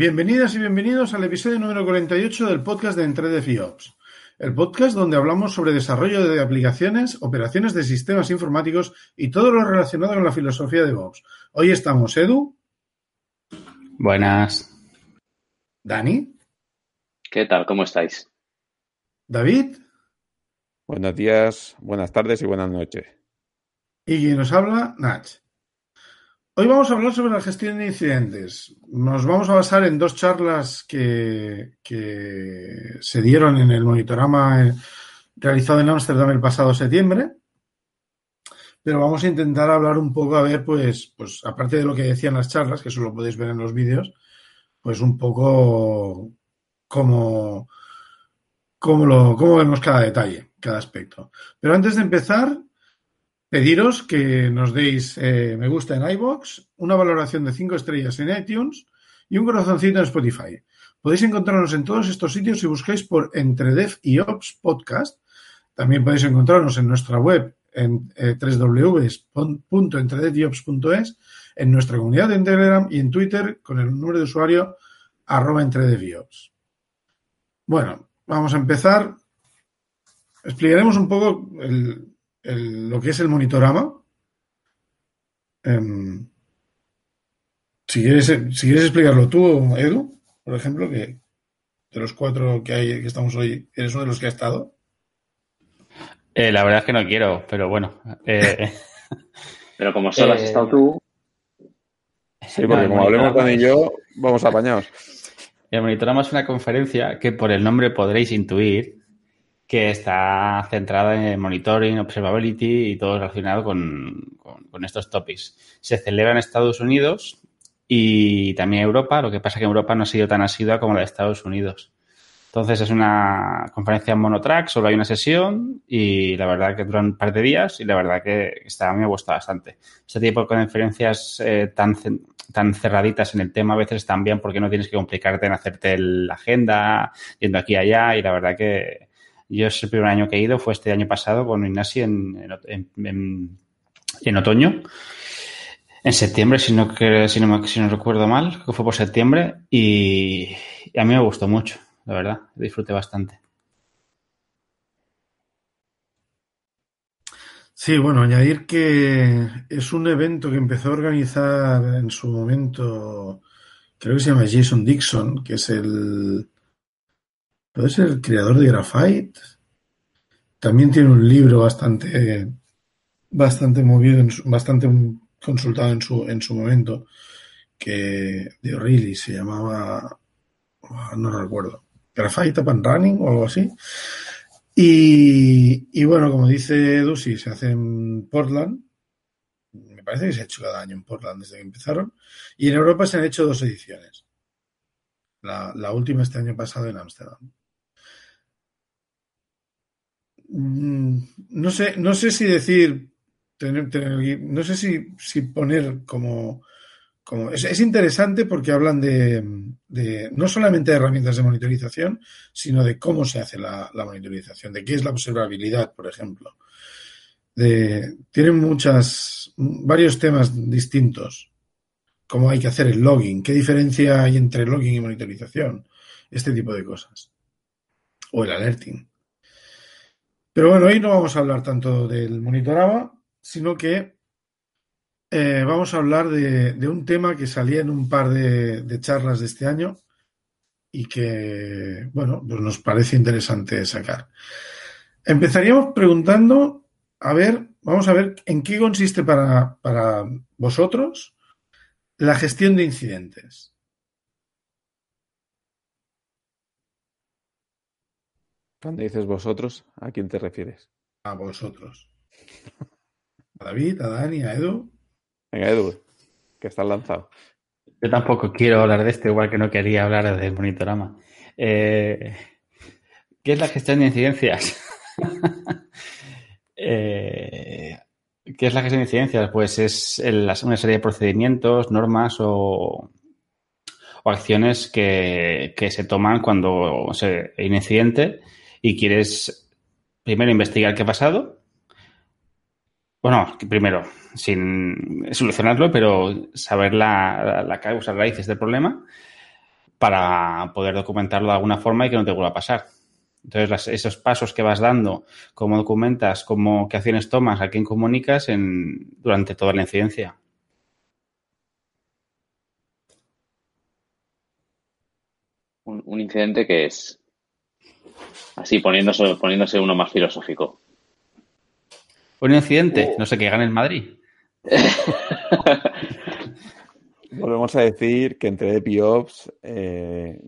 Bienvenidas y bienvenidos al episodio número 48 del podcast de Entre de FIOPS, el podcast donde hablamos sobre desarrollo de aplicaciones, operaciones de sistemas informáticos y todo lo relacionado con la filosofía de DevOps. Hoy estamos Edu. Buenas. Dani. ¿Qué tal? ¿Cómo estáis? David. Buenos días, buenas tardes y buenas noches. Y quien nos habla, Nach. Hoy vamos a hablar sobre la gestión de incidentes. Nos vamos a basar en dos charlas que, que se dieron en el monitorama eh, realizado en Ámsterdam el pasado septiembre. Pero vamos a intentar hablar un poco, a ver, pues, pues aparte de lo que decían las charlas, que eso lo podéis ver en los vídeos, pues un poco cómo, cómo, lo, cómo vemos cada detalle, cada aspecto. Pero antes de empezar, Pediros que nos deis eh, me gusta en iBox, una valoración de 5 estrellas en iTunes y un corazoncito en Spotify. Podéis encontrarnos en todos estos sitios si buscáis por Entredev y Ops Podcast. También podéis encontrarnos en nuestra web en eh, www.entredevyops.es, en nuestra comunidad en Telegram y en Twitter con el número de usuario arroba entredevyops. Bueno, vamos a empezar. Explicaremos un poco el, lo que es el monitorama. Em, si, quieres, si quieres explicarlo tú, Edu, por ejemplo, que de los cuatro que hay que estamos hoy, ¿eres uno de los que ha estado? Eh, la verdad es que no quiero, pero bueno. Eh, pero como solo has estado tú. Sí, porque como hablemos con y yo, vamos apañados. El monitorama es una conferencia que por el nombre podréis intuir que está centrada en monitoring, observability y todo relacionado con, estos topics. Se celebra en Estados Unidos y también Europa, lo que pasa que Europa no ha sido tan asidua como la de Estados Unidos. Entonces es una conferencia en monotrack, solo hay una sesión y la verdad que duran un par de días y la verdad que está, a mí me gusta bastante. Este tipo de conferencias eh, tan, tan cerraditas en el tema a veces están bien porque no tienes que complicarte en hacerte la agenda, yendo aquí y allá y la verdad que, yo es el primer año que he ido, fue este año pasado con Ignasi en, en, otoño. En septiembre, si no, si, no, si recuerdo mal, que fue por septiembre, y, a mí me gustó mucho, la verdad, disfruté bastante. Sí, bueno, añadir que es un evento que empezó a organizar en su momento, creo que se llama Jason Dixon, que es el, Puede ser el creador de Graphite. También tiene un libro bastante, bastante movido, bastante consultado en su, en su momento, que de O'Reilly se llamaba, no recuerdo, Graphite Up and Running o algo así. Y, bueno, como dice Edu, se hace en Portland. Me parece que se ha hecho cada año en Portland desde que empezaron. Y en Europa se han hecho dos ediciones. La, la última este año pasado en Ámsterdam. Mm, no sé, no sé si decir, no sé si, si poner como, como es, interesante porque hablan de, no solamente de herramientas de monitorización, sino de cómo se hace la, monitorización, de qué es la observabilidad, por ejemplo. De, tienen muchas, varios temas distintos. Cómo hay que hacer el logging, qué diferencia hay entre logging y monitorización, este tipo de cosas. O el alerting. Pero bueno, hoy no vamos a hablar tanto del monitorama, sino que eh, vamos a hablar de, un tema que salía en un par de, charlas de este año y que, bueno, pues nos parece interesante sacar. Empezaríamos preguntando, a ver, vamos a ver en qué consiste para, para vosotros la gestión de incidentes. Cuando dices vosotros, ¿a quién te refieres? A vosotros. A David, a Dani, a Edu. Venga, Edu, que estás lanzado. Yo tampoco quiero hablar de esto, igual que no quería hablar del monitorama. Eh, ¿Qué es la gestión de incidencias? Eh, ¿Qué es la gestión de incidencias? Pues es una serie de procedimientos, normas o, acciones que, que, se toman cuando se, hay un incidente y quieres primero investigar qué ha pasado Bueno, primero, sin solucionarlo, pero saber la, la causa raíces del problema para poder documentarlo de alguna forma y que no te vuelva a pasar. Entonces, esos pasos que vas dando, cómo documentas, cómo, qué acciones tomas, a quién comunicas en, durante toda la incidencia. Un, incidente que es así, poniéndose, poniéndose uno más filosófico. Un incidente, oh. no sé, qué gane el Madrid. Volvemos a decir que entre EpiOps eh,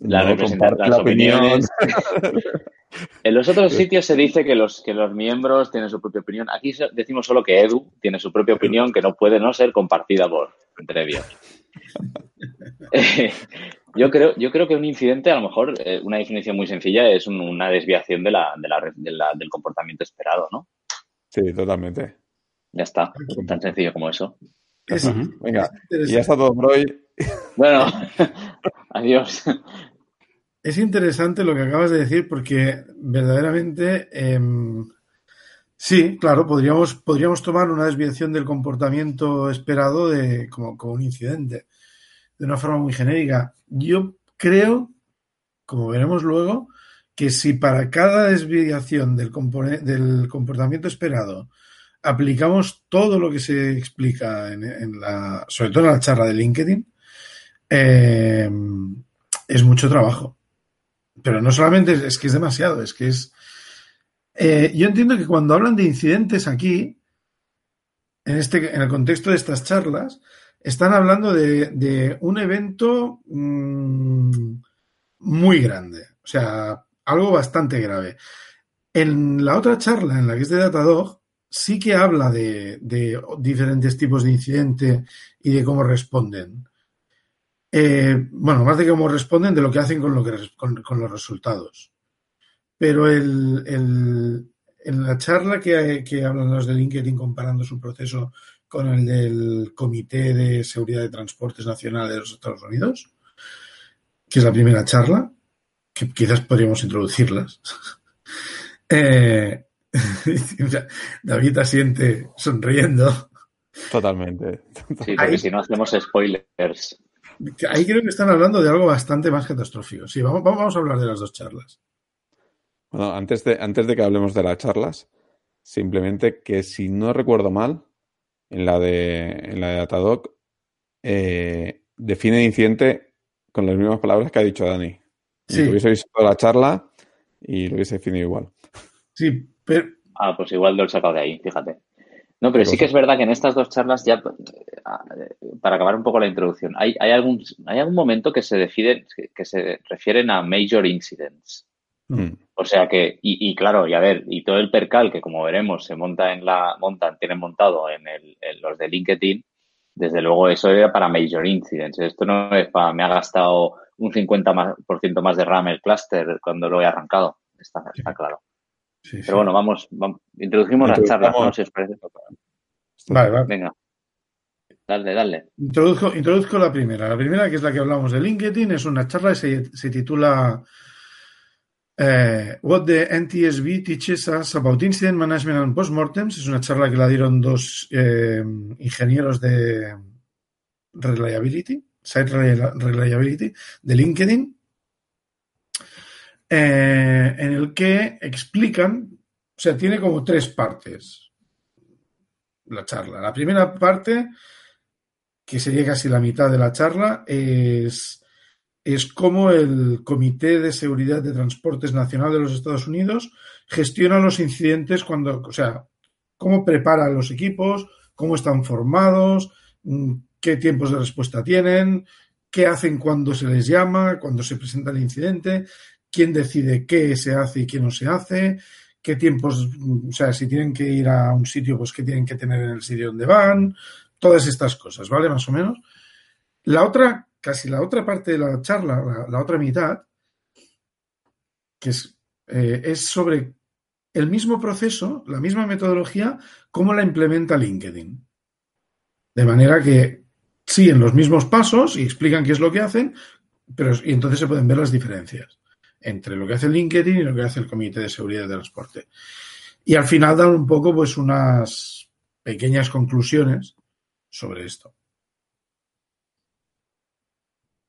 la las opiniones. en los otros sitios se dice que los, que los miembros tienen su propia opinión. Aquí decimos solo que Edu tiene su propia opinión que no puede no ser compartida por entre ellos. yo, creo, yo creo que un incidente, a lo mejor, eh, una definición muy sencilla es una desviación de la, del comportamiento esperado, ¿no? Sí, totalmente. Ya está, tan sencillo como eso. Venga, ya está todo por hoy. Bueno, adiós. Es interesante lo que acabas de decir porque verdaderamente em, sí, claro, podríamos, podríamos tomar una desviación del comportamiento esperado de, como, un incidente de una forma muy genérica. Yo creo, como veremos luego, que si para cada desviación del, comportamiento esperado aplicamos todo lo que se explica en, la, sobre todo en la charla de LinkedIn, em, es mucho trabajo. Pero no solamente es, que es demasiado, es que es... Eh, yo entiendo que cuando hablan de incidentes aquí, en, este, en el contexto de estas charlas, están hablando de, un evento mm, muy grande, o sea, algo bastante grave. En la otra charla, en la que es de Datadog, sí que habla de, diferentes tipos de incidente y de cómo responden. Eh, bueno, más de cómo responden, de lo que hacen con, lo que, con, los resultados. Pero el, en la charla que, que, hablan los de LinkedIn comparando su proceso con el del Comité de Seguridad de Transportes Nacional de los Estados Unidos, que es la primera charla, que quizás podríamos introducirlas. eh, David asiente sonriendo. Totalmente. Sí, porque si no hacemos spoilers. Ahí creo que están hablando de algo bastante más catastrófico. Sí, vamos, vamos a hablar de las dos charlas. Bueno, antes de, antes de que hablemos de las charlas, simplemente que si no recuerdo mal, en la de, en la de Datadoc, eh, define incidente con las mismas palabras que ha dicho Dani. Si hubiese visto la charla y lo hubiese definido igual. Sí, pero... Ah, pues igual lo he sacado de ahí, fíjate. No, pero sí que es verdad que en estas dos charlas, ya para acabar un poco la introducción, hay, hay, algún, hay algún momento que se decide, que se refieren a major incidents. Mm. O sea que, y, claro, y a ver, y todo el percal que como veremos se monta en la, montan, tienen montado en, el, en los de LinkedIn, desde luego eso era para major incidents. Esto no es para, me ha gastado un 50% más de RAM el cluster cuando lo he arrancado. Está, está claro. Pero bueno, vamos, vamos introducimos la charla, ¿no? Si os parece. Vale, vale. Venga. Dale, dale. Introduzco, introduzco la primera. La primera, que es la que hablamos de LinkedIn, es una charla que se, se titula What the NTSB Teaches Us About Incident Management and Postmortems. Es una charla que la dieron dos eh, ingenieros de Reliability, Site Reliability, de LinkedIn, eh, en el que explican, o sea, tiene como tres partes la charla. La primera parte, que sería casi la mitad de la charla, es, es cómo el Comité de Seguridad de Transportes Nacional de los Estados Unidos gestiona los incidentes cuando, o sea, cómo prepara los equipos, cómo están formados, mm, qué tiempos de respuesta tienen, qué hacen cuando se les llama, cuando se presenta el incidente, quién decide qué se hace y qué no se hace, qué tiempos, o sea, si tienen que ir a un sitio, pues qué tienen que tener en el sitio donde van, todas estas cosas, ¿vale? Más o menos. La otra, casi la otra parte de la charla, la, otra mitad, que es, eh, es sobre el mismo proceso, la misma metodología, cómo la implementa LinkedIn. De manera que siguen los mismos pasos y explican qué es lo que hacen, pero y entonces se pueden ver las diferencias entre lo que hace LinkedIn y lo que hace el Comité de Seguridad de Transporte. Y al final dan un poco, pues, unas pequeñas conclusiones sobre esto.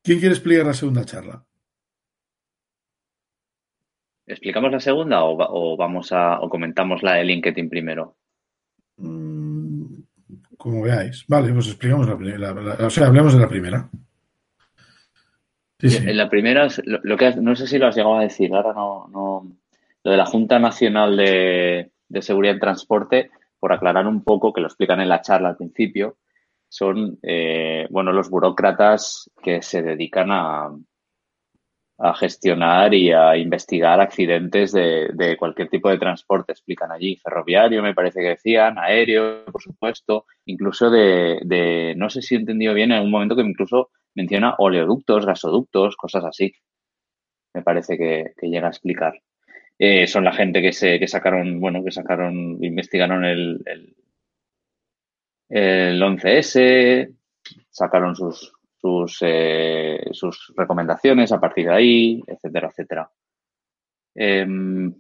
¿Quién quiere explicar la segunda charla? ¿Explicamos la segunda o, vamos a o comentamos la de LinkedIn primero? Mm, como veáis. Vale, pues explicamos la primera. o sea, hablemos de la primera. En la primera, lo, que no sé si lo has llegado a decir, ahora no, no lo de la Junta Nacional de, Seguridad en Transporte, por aclarar un poco, que lo explican en la charla al principio, son eh, bueno los burócratas que se dedican a, a gestionar y a investigar accidentes de, cualquier tipo de transporte, explican allí, ferroviario me parece que decían, aéreo, por supuesto, incluso de, no sé si he entendido bien, en algún momento que incluso menciona oleoductos, gasoductos, cosas así, me parece que, llega a explicar. Eh, son la gente que se que sacaron, bueno, que sacaron, investigaron el, el 11S, sacaron sus, sus, eh, sus recomendaciones a partir de ahí, etcétera, etcétera. Em,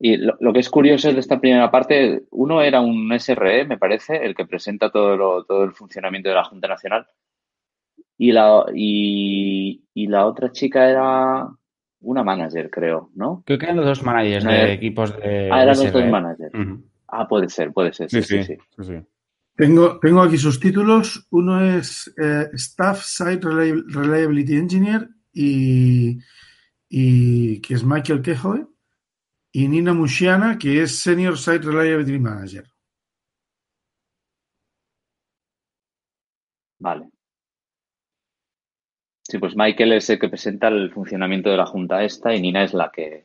y lo, que es curioso es de esta primera parte, uno era un SRE, me parece, el que presenta todo, todo el funcionamiento de la Junta Nacional. Y la, y, la otra chica era una manager, creo, ¿no? Creo que eran los dos managers de equipos de. Ah, eran los dos managers. Ah, puede ser, puede ser. sí. sí, sí. sí tengo, tengo aquí sus títulos. Uno es eh, Staff Site Reliability Engineer y, que es Michael Kehoe y Nina Mushiana, que es Senior Site Reliability Manager. Vale. Sí, pues Michael es el que presenta el funcionamiento de la junta esta y Nina es la que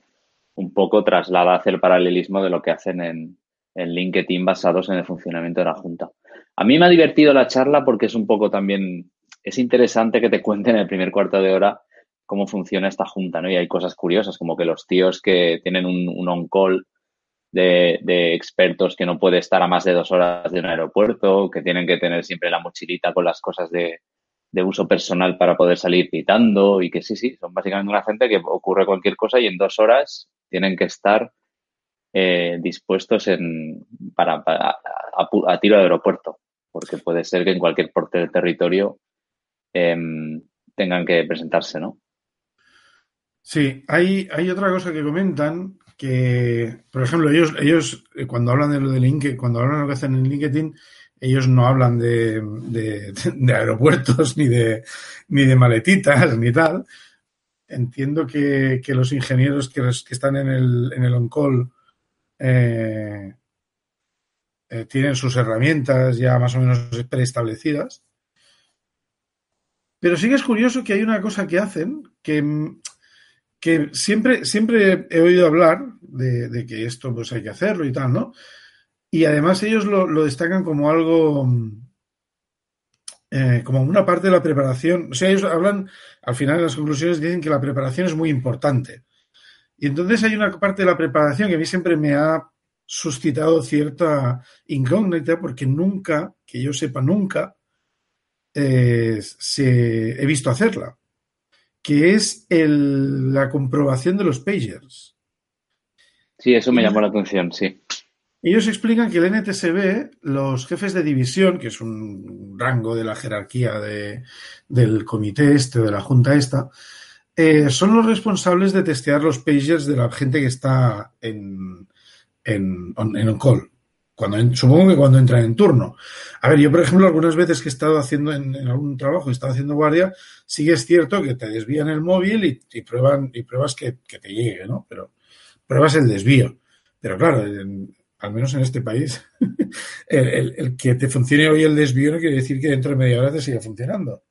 un poco traslada hacia el paralelismo de lo que hacen en, en LinkedIn basados en el funcionamiento de la Junta. A mí me ha divertido la charla porque es un poco también, es interesante que te cuenten en el primer cuarto de hora cómo funciona esta Junta, ¿no? Y hay cosas curiosas, como que los tíos que tienen un, on-call de, expertos que no puede estar a más de dos horas de un aeropuerto, que tienen que tener siempre la mochilita con las cosas de, uso personal para poder salir pitando y que sí, sí, son básicamente una gente que ocurre cualquier cosa y en dos horas tienen que estar eh, dispuestos en, para, a, tiro de aeropuerto, porque puede ser que en cualquier porte del territorio em, tengan que presentarse, ¿no? Sí, hay, hay otra cosa que comentan que, por ejemplo, ellos, ellos eh, cuando hablan de lo de LinkedIn, cuando hablan de lo que hacen en LinkedIn, ellos no hablan de, de, aeropuertos ni de, ni de maletitas ni tal. Entiendo que, que los ingenieros que, que, están en el, en el on-call eh, eh, tienen sus herramientas ya más o menos preestablecidas. Pero sí que es curioso que hay una cosa que hacen que, que siempre, siempre he oído hablar de, que esto pues hay que hacerlo y tal, ¿no? Y además ellos lo, destacan como algo, eh, como una parte de la preparación. O sea, ellos hablan, al final en las conclusiones dicen que la preparación es muy importante. Y entonces hay una parte de la preparación que a mí siempre me ha suscitado cierta incógnita porque nunca, que yo sepa nunca, eh, se, he visto hacerla, que es el, la comprobación de los pagers. Sí, eso me llamó la atención, sí. Ellos explican que el NTSB, los jefes de división, que es un rango de la jerarquía de, del comité este, de la junta esta, eh, son los responsables de testear los pagers de la gente que está en, en, en call. Cuando, supongo que cuando entran en turno. A ver, yo, por ejemplo, algunas veces que he estado haciendo en, algún trabajo, he estado haciendo guardia, sí que es cierto que te desvían el móvil y, prueban, y pruebas que, te llegue, ¿no? Pero pruebas el desvío. Pero claro, al menos en este país, el, el, que te funcione hoy el desvío no quiere decir que dentro de media hora te siga funcionando.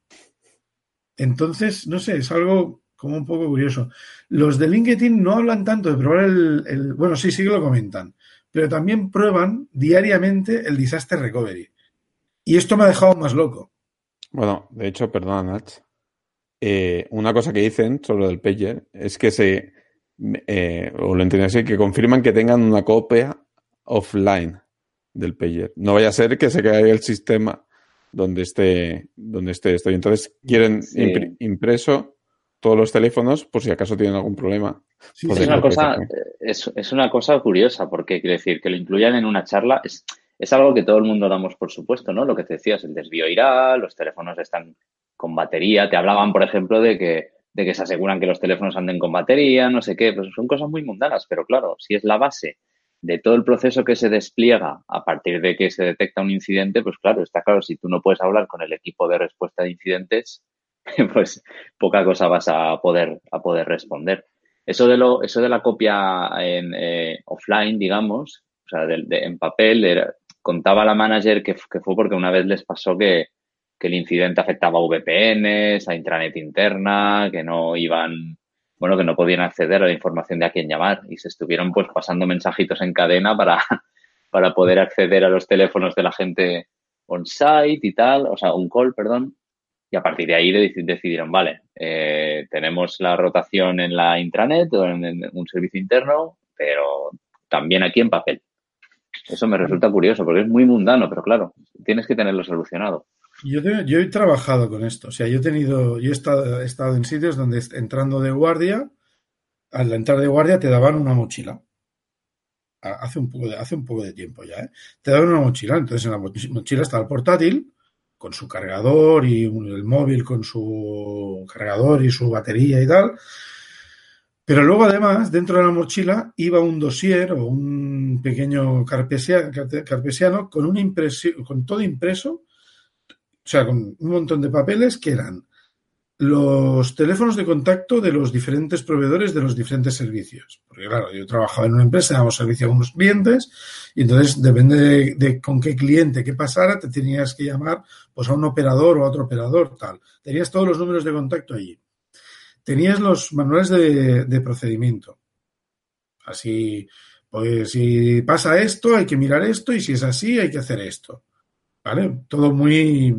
Entonces, no sé, es algo como un poco curioso. Los de LinkedIn no hablan tanto de probar el, bueno, sí, sí que lo comentan, pero también prueban diariamente el disaster recovery. Y esto me ha dejado más loco. Bueno, de hecho, perdona, Nach. Eh, una cosa que dicen sobre el pager es que se, eh, o lo entiendo así, que confirman que tengan una copia offline del pager. No vaya a ser que se caiga el sistema donde esté, donde esté esto. Y entonces quieren impreso todos los teléfonos por si acaso tienen algún problema. Sí, es, una cosa, es, es, una cosa curiosa, porque quiere decir que lo incluyan en una charla es, es algo que todo el mundo damos por supuesto, ¿no? Lo que te decías, el desvío irá, los teléfonos están con batería. Te hablaban, por ejemplo, de que, de que se aseguran que los teléfonos anden con batería, no sé qué. Pues son cosas muy mundanas, pero claro, si es la base de todo el proceso que se despliega a partir de que se detecta un incidente, pues claro, está claro, si tú no puedes hablar con el equipo de respuesta de incidentes, pues poca cosa vas a poder, a poder responder. Eso de, lo, eso de la copia en, eh, offline, digamos, o sea, de, en papel, contaba la manager que, que, fue porque una vez les pasó que, que el incidente afectaba a VPNs, a intranet interna, que no iban, bueno, que no podían acceder a la información de a quién llamar y se estuvieron pues pasando mensajitos en cadena para, para poder acceder a los teléfonos de la gente on-site y tal, o sea, un call, perdón, y a partir de ahí decidieron, vale, eh, tenemos la rotación en la intranet o en, un servicio interno, pero también aquí en papel. Eso me resulta curioso porque es muy mundano, pero claro, tienes que tenerlo solucionado. Yo, yo he trabajado con esto. O sea, yo he tenido, yo he estado, he estado en sitios donde entrando de guardia, al entrar de guardia te daban una mochila. Hace un poco de, hace un poco de tiempo ya, ¿eh? Te daban una mochila. Entonces en la mochila estaba el portátil con su cargador y el móvil con su cargador y su batería y tal. Pero luego, además, dentro de la mochila iba un dossier o un pequeño carpesiano, con, una impresión, con todo impreso, o sea, con un montón de papeles que eran los teléfonos de contacto de los diferentes proveedores de los diferentes servicios. Porque claro, yo trabajaba en una empresa, damos servicio a unos clientes y entonces depende de, con qué cliente, qué pasara, te tenías que llamar pues a un operador o a otro operador, tal. Tenías todos los números de contacto allí. Tenías los manuales de, de procedimiento. Así, pues si pasa esto, hay que mirar esto y si es así, hay que hacer esto. ¿Vale? Todo muy...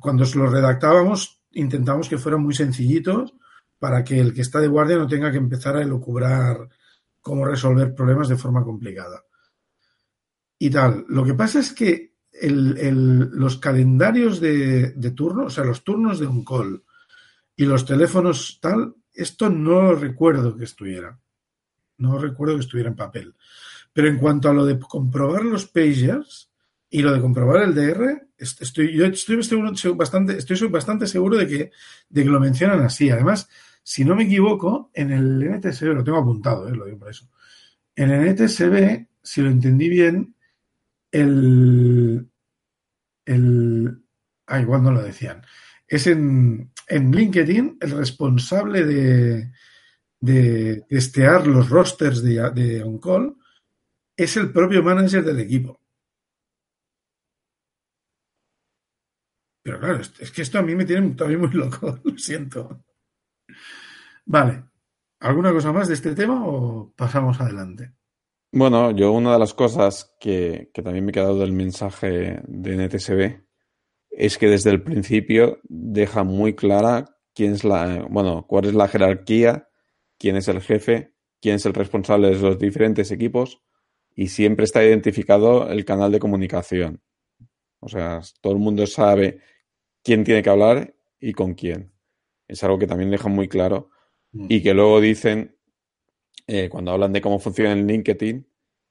cuando lo redactábamos intentamos que fueran muy sencillitos para que el que está de guardia no tenga que empezar a elucubrar cómo resolver problemas de forma complicada. Y tal. Lo que pasa es que los calendarios de, de, turno, o sea, los turnos de un call y los teléfonos tal, esto no recuerdo que estuviera. No recuerdo que estuviera en papel. Pero en cuanto a lo de comprobar los pagers, y lo de comprobar el DR, estoy, yo estoy, bastante, estoy bastante seguro de que, de que lo mencionan así. Además, si no me equivoco, en el NTSB, lo tengo apuntado, eh, lo digo por eso. En el NTSB, si lo entendí bien, el. el igual no lo decían. Es en, en LinkedIn el responsable de, de testear los rosters de, de on-call es el propio manager del equipo. Pero claro, es que esto a mí me tiene todavía muy loco, lo siento. Vale. ¿Alguna cosa más de este tema o pasamos adelante? Bueno, yo una de las cosas que, que también me he quedado del mensaje de NTSB es que desde el principio deja muy clara quién es la, bueno, cuál es la jerarquía, quién es el jefe, quién es el responsable de los diferentes equipos y siempre está identificado el canal de comunicación. O sea, todo el mundo sabe quién tiene que hablar y con quién. Es algo que también dejan muy claro. Mm. Y que luego dicen, eh, cuando hablan de cómo funciona el LinkedIn,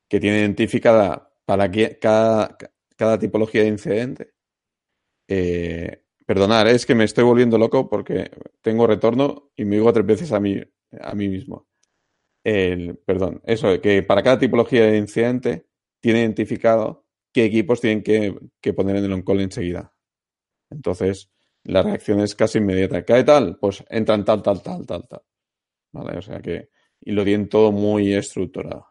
que tiene identificada para cada, cada tipología de incidente. Eh, perdonar, es que me estoy volviendo loco porque tengo retorno y me digo tres veces a mí, a mí mismo. El, perdón, eso, que para cada tipología de incidente tiene identificado qué equipos tienen que, que poner en el on-call enseguida. Entonces, la reacción es casi inmediata. ¿Cae tal? Pues entran tal, tal, tal, tal, tal. O sea que, y lo tienen todo muy estructurado.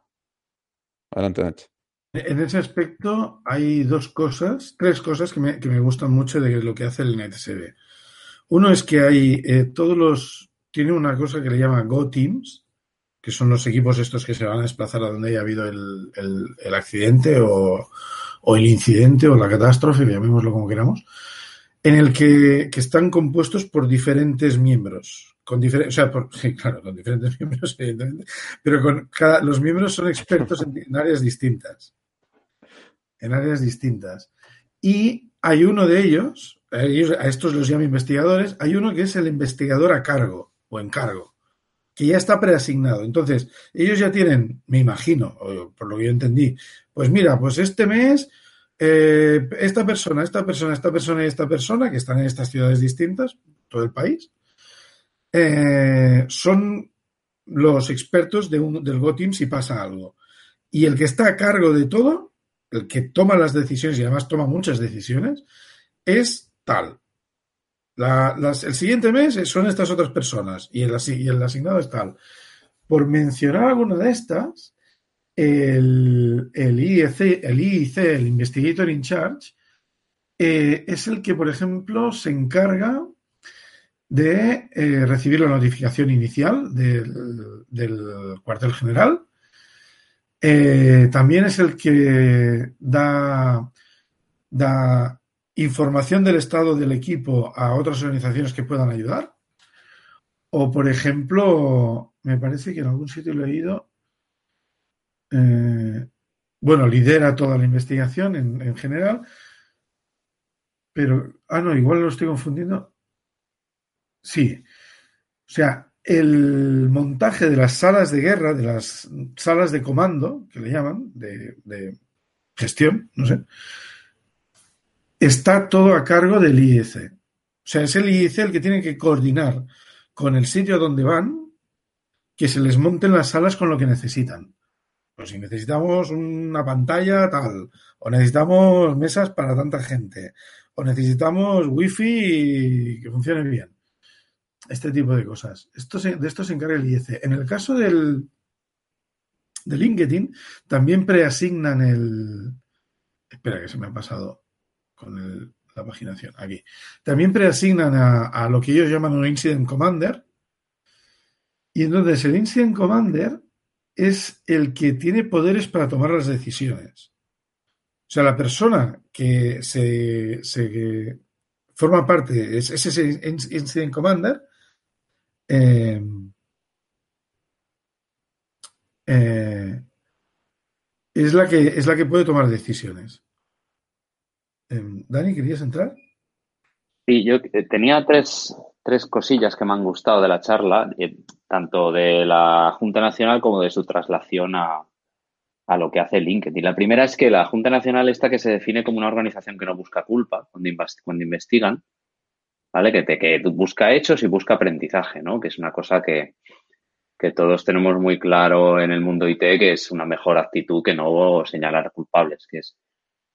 Adelante, Nacho. En ese aspecto hay dos cosas, tres cosas que me, gustan mucho de lo que hace el NetSB. Uno es que hay eh, todos los, tiene una cosa que le llama Go Teams, que son los equipos estos que se van a desplazar a donde haya habido el accidente o, o, el incidente o la catástrofe, llamémoslo como queramos en el que, que, están compuestos por diferentes miembros. Con o sea, por, sí, claro, con diferentes miembros, evidentemente, pero con cada, los miembros son expertos en, áreas distintas. En áreas distintas. Y hay uno de ellos, a estos los llamo investigadores, hay uno que es el investigador a cargo o en cargo. que ya está preasignado. Entonces, ellos ya tienen, me imagino, por lo que yo entendí, pues mira, pues este mes, eh, esta persona, esta persona, esta persona y esta persona, que están en estas ciudades distintas, todo el país, eh, son los expertos de un, del GoTeam si pasa algo. Y el que está a cargo de todo, el que toma las decisiones y además toma muchas decisiones, es tal. el siguiente mes son estas otras personas y el, y el asignado es tal. Por mencionar alguna de estas, el, el, IEC, el IIC, el Investigator in Charge, eh, es el que, por ejemplo, se encarga de eh, recibir la notificación inicial del, cuartel general. Eh, también es el que da, da información del estado del equipo a otras organizaciones que puedan ayudar. O, por ejemplo, me parece que en algún sitio lo he leído, eh, bueno, lidera toda la investigación en, en, general, pero, ah, no, igual lo estoy confundiendo. Sí, o sea, el montaje de las salas de guerra, de las salas de comando, que le llaman, de, de gestión, no sé, está todo a cargo del IEC. O sea, es el IEC el que tiene que coordinar con el sitio donde van que se les monten las salas con lo que necesitan. Si necesitamos una pantalla tal, o necesitamos mesas para tanta gente, o necesitamos wifi que funcione bien. Este tipo de cosas. Esto de esto se encarga el IEC. En el caso del, de LinkedIn, también preasignan el. Espera, que se me ha pasado con la paginación, aquí. También preasignan a, a, lo que ellos llaman un Incident Commander. Y entonces el Incident Commander es el que tiene poderes para tomar las decisiones. O sea, la persona que se, se forma parte, es, es, ese Incident Commander, eh, eh, es, la que, es la que puede tomar decisiones. Em, Dani, ¿querías entrar? Sí, yo eh, tenía tres, tres cosillas que me han gustado de la charla, eh, tanto de la Junta Nacional como de su traslación a, a lo que hace LinkedIn. La primera es que la Junta Nacional esta que se define como una organización que no busca culpa cuando, investigan, ¿vale? Que, te, que busca hechos y busca aprendizaje, ¿no? Que es una cosa que, que todos tenemos muy claro en el mundo IT, que es una mejor actitud que no señalar culpables, que es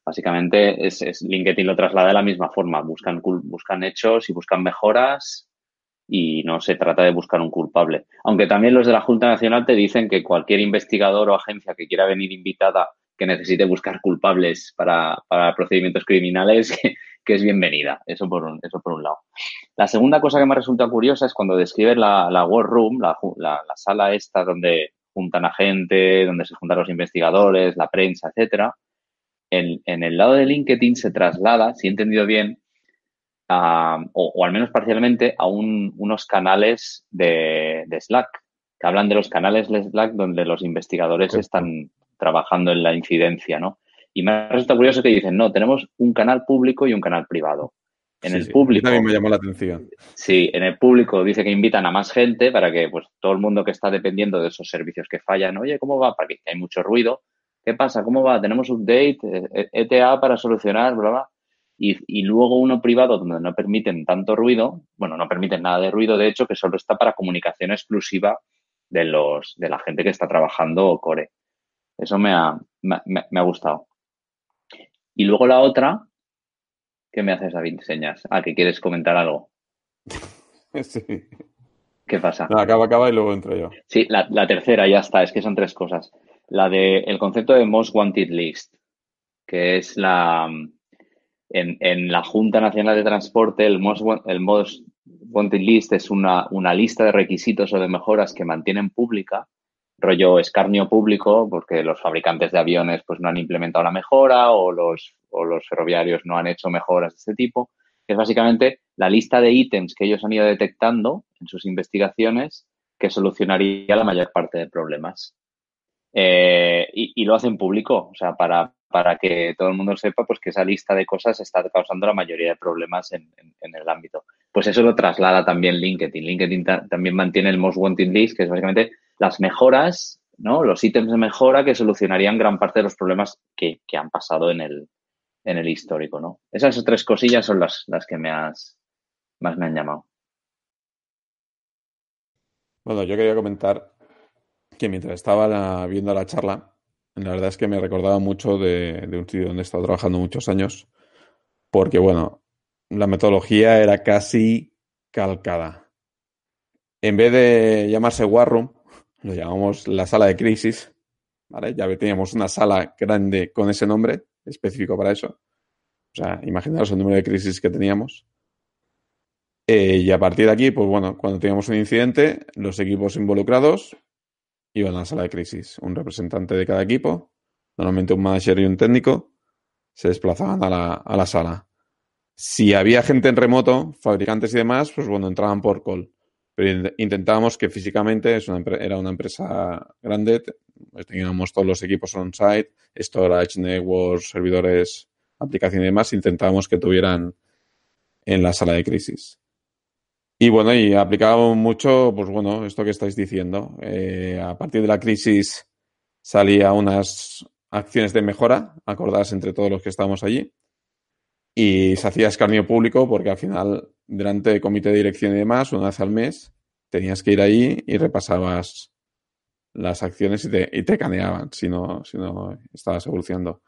Básicamente es, es, LinkedIn lo traslada de la misma forma. Buscan, buscan hechos y buscan mejoras y no se trata de buscar un culpable. Aunque también los de la Junta Nacional te dicen que cualquier investigador o agencia que quiera venir invitada que necesite buscar culpables para, procedimientos criminales, que, es bienvenida. Eso por, un, eso por un lado. La segunda cosa que me resulta curiosa es cuando describen la, la War Room, la, la, la sala esta donde juntan a gente, donde se juntan los investigadores, la prensa, etcétera en, en, el lado de LinkedIn se traslada, si he entendido bien, a, o, o, al menos parcialmente, a un, unos canales de, de, Slack, que hablan de los canales de Slack donde los investigadores están trabajando en la incidencia, ¿no? Y me resulta curioso que dicen, no, tenemos un canal público y un canal privado. En sí, el público. Sí, también me llamó la atención. Sí, en el público dice que invitan a más gente para que pues todo el mundo que está dependiendo de esos servicios que fallan, oye, ¿cómo va? Para que hay mucho ruido, ¿Qué pasa? ¿Cómo va? Tenemos update, ETA eh, para solucionar, bla, bla. Y, y, luego uno privado donde no permiten tanto ruido, bueno, no permiten nada de ruido, de hecho, que solo está para comunicación exclusiva de los de la gente que está trabajando core. Eso me ha, me, me ha gustado. Y luego la otra, ¿qué me haces, David? Señas. Ah, que quieres comentar algo. Sí. ¿Qué pasa? No, acaba, acaba y luego entro yo. Sí, la, la tercera, ya está, es que son tres cosas la de el concepto de Most Wanted List, que es la en, en la Junta Nacional de Transporte, el Most, el Most Wanted List es una, una lista de requisitos o de mejoras que mantienen pública, rollo escarnio público, porque los fabricantes de aviones pues no han implementado la mejora o los, o los ferroviarios no han hecho mejoras de este tipo, es básicamente la lista de ítems que ellos han ido detectando en sus investigaciones que solucionaría la mayor parte de problemas. Eh, y, y, lo hacen público, o sea, para, para que todo el mundo sepa pues que esa lista de cosas está causando la mayoría de problemas en, el ámbito. Pues eso lo traslada también LinkedIn. LinkedIn también mantiene el Most Wanted List, que es básicamente las mejoras, ¿no? Los ítems de mejora que solucionarían gran parte de los problemas que, han pasado en el, en el histórico, ¿no? Esas tres cosillas son las, las que me más me han llamado. Bueno, yo quería comentar que mientras estaba viendo la charla, la verdad es que me recordaba mucho de, un sitio donde he estado trabajando muchos años, porque, bueno, la metodología era casi calcada. En vez de llamarse War Room, lo llamamos la sala de crisis, ¿vale? Ya teníamos una sala grande con ese nombre específico para eso. O sea, imaginaros el número de crisis que teníamos. Eh, y a partir de aquí, pues bueno, cuando teníamos un incidente, los equipos involucrados iban a la sala de crisis. Un representante de cada equipo, normalmente un manager y un técnico, se desplazaban a la, a la sala. Si había gente en remoto, fabricantes y demás, pues bueno, entraban por call. Pero intentábamos que físicamente es una, era una empresa grande, pues teníamos todos los equipos on-site, storage, networks, servidores, aplicación y demás, intentábamos que tuvieran en la sala de crisis. Y bueno, y aplicábamos mucho, pues bueno, esto que estáis diciendo. Eh, a partir de la crisis salía unas acciones de mejora acordadas entre todos los que estábamos allí. Y se hacía escarnio público porque al final, delante del comité de dirección y demás, una vez al mes, tenías que ir ahí y repasabas las acciones y te, y te caneaban si no, si no estabas evolucionando.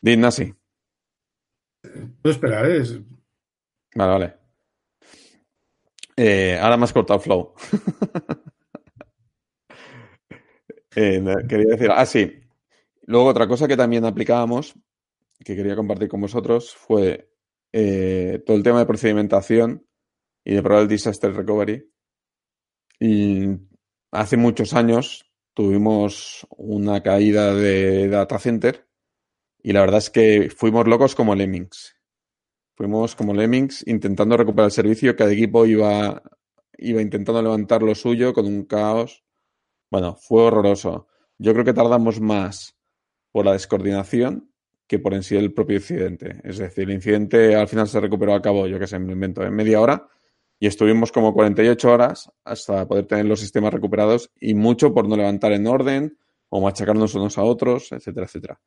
Digna, sí. Puedo esperar, ¿eh? Vale, vale. Eh, ahora me has cortado flow. Eh, quería decir, ah, sí. Luego otra cosa que también aplicábamos, que quería compartir con vosotros, fue eh, todo el tema de procedimentación y de probar el disaster recovery. Y hace muchos años tuvimos una caída de data center y la verdad es que fuimos locos como lemmings. Fuimos como Lemmings intentando recuperar el servicio, cada equipo iba, iba intentando levantar lo suyo con un caos. Bueno, fue horroroso. Yo creo que tardamos más por la descoordinación que por en sí el propio incidente. Es decir, el incidente al final se recuperó a cabo, yo que sé, me invento, en media hora y estuvimos como 48 horas hasta poder tener los sistemas recuperados y mucho por no levantar en orden o machacarnos unos a otros, etcétera, etcétera.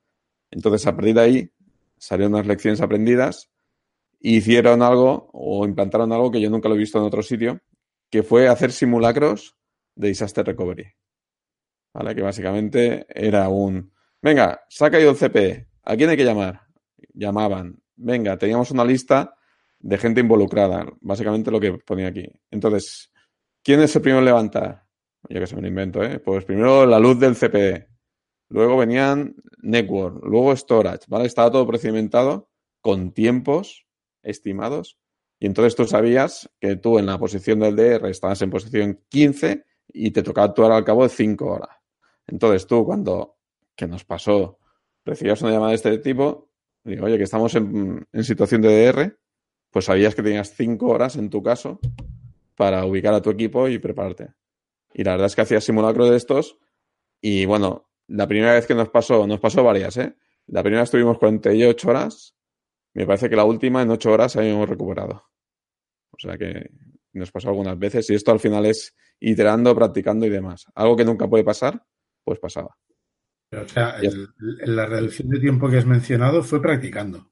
Entonces, a partir de ahí salieron unas lecciones aprendidas hicieron algo o implantaron algo que yo nunca lo he visto en otro sitio, que fue hacer simulacros de disaster recovery. ¿Vale? Que básicamente era un, venga, se ha caído el CPE, ¿a quién hay que llamar? Llamaban, venga, teníamos una lista de gente involucrada, básicamente lo que ponía aquí. Entonces, ¿quién es el primero en levantar? Yo que se me lo invento, ¿eh? Pues primero la luz del CPE, luego venían network, luego storage, ¿vale? Estaba todo procedimentado con tiempos estimados. Y entonces tú sabías que tú en la posición del DR estabas en posición 15 y te tocaba actuar al cabo de 5 horas. Entonces tú, cuando, que nos pasó, recibías una llamada de este tipo, digo, oye, que estamos en, situación de DR, pues sabías que tenías 5 horas en tu caso para ubicar a tu equipo y prepararte. Y la verdad es que hacías simulacro de estos y bueno, la primera vez que nos pasó, nos pasó varias, ¿eh? La primera estuvimos 48 horas me parece que la última en ocho horas habíamos recuperado. O sea que nos pasó algunas veces y esto al final es iterando, practicando y demás. Algo que nunca puede pasar, pues pasaba. o sea, la reducción de tiempo que has mencionado fue practicando.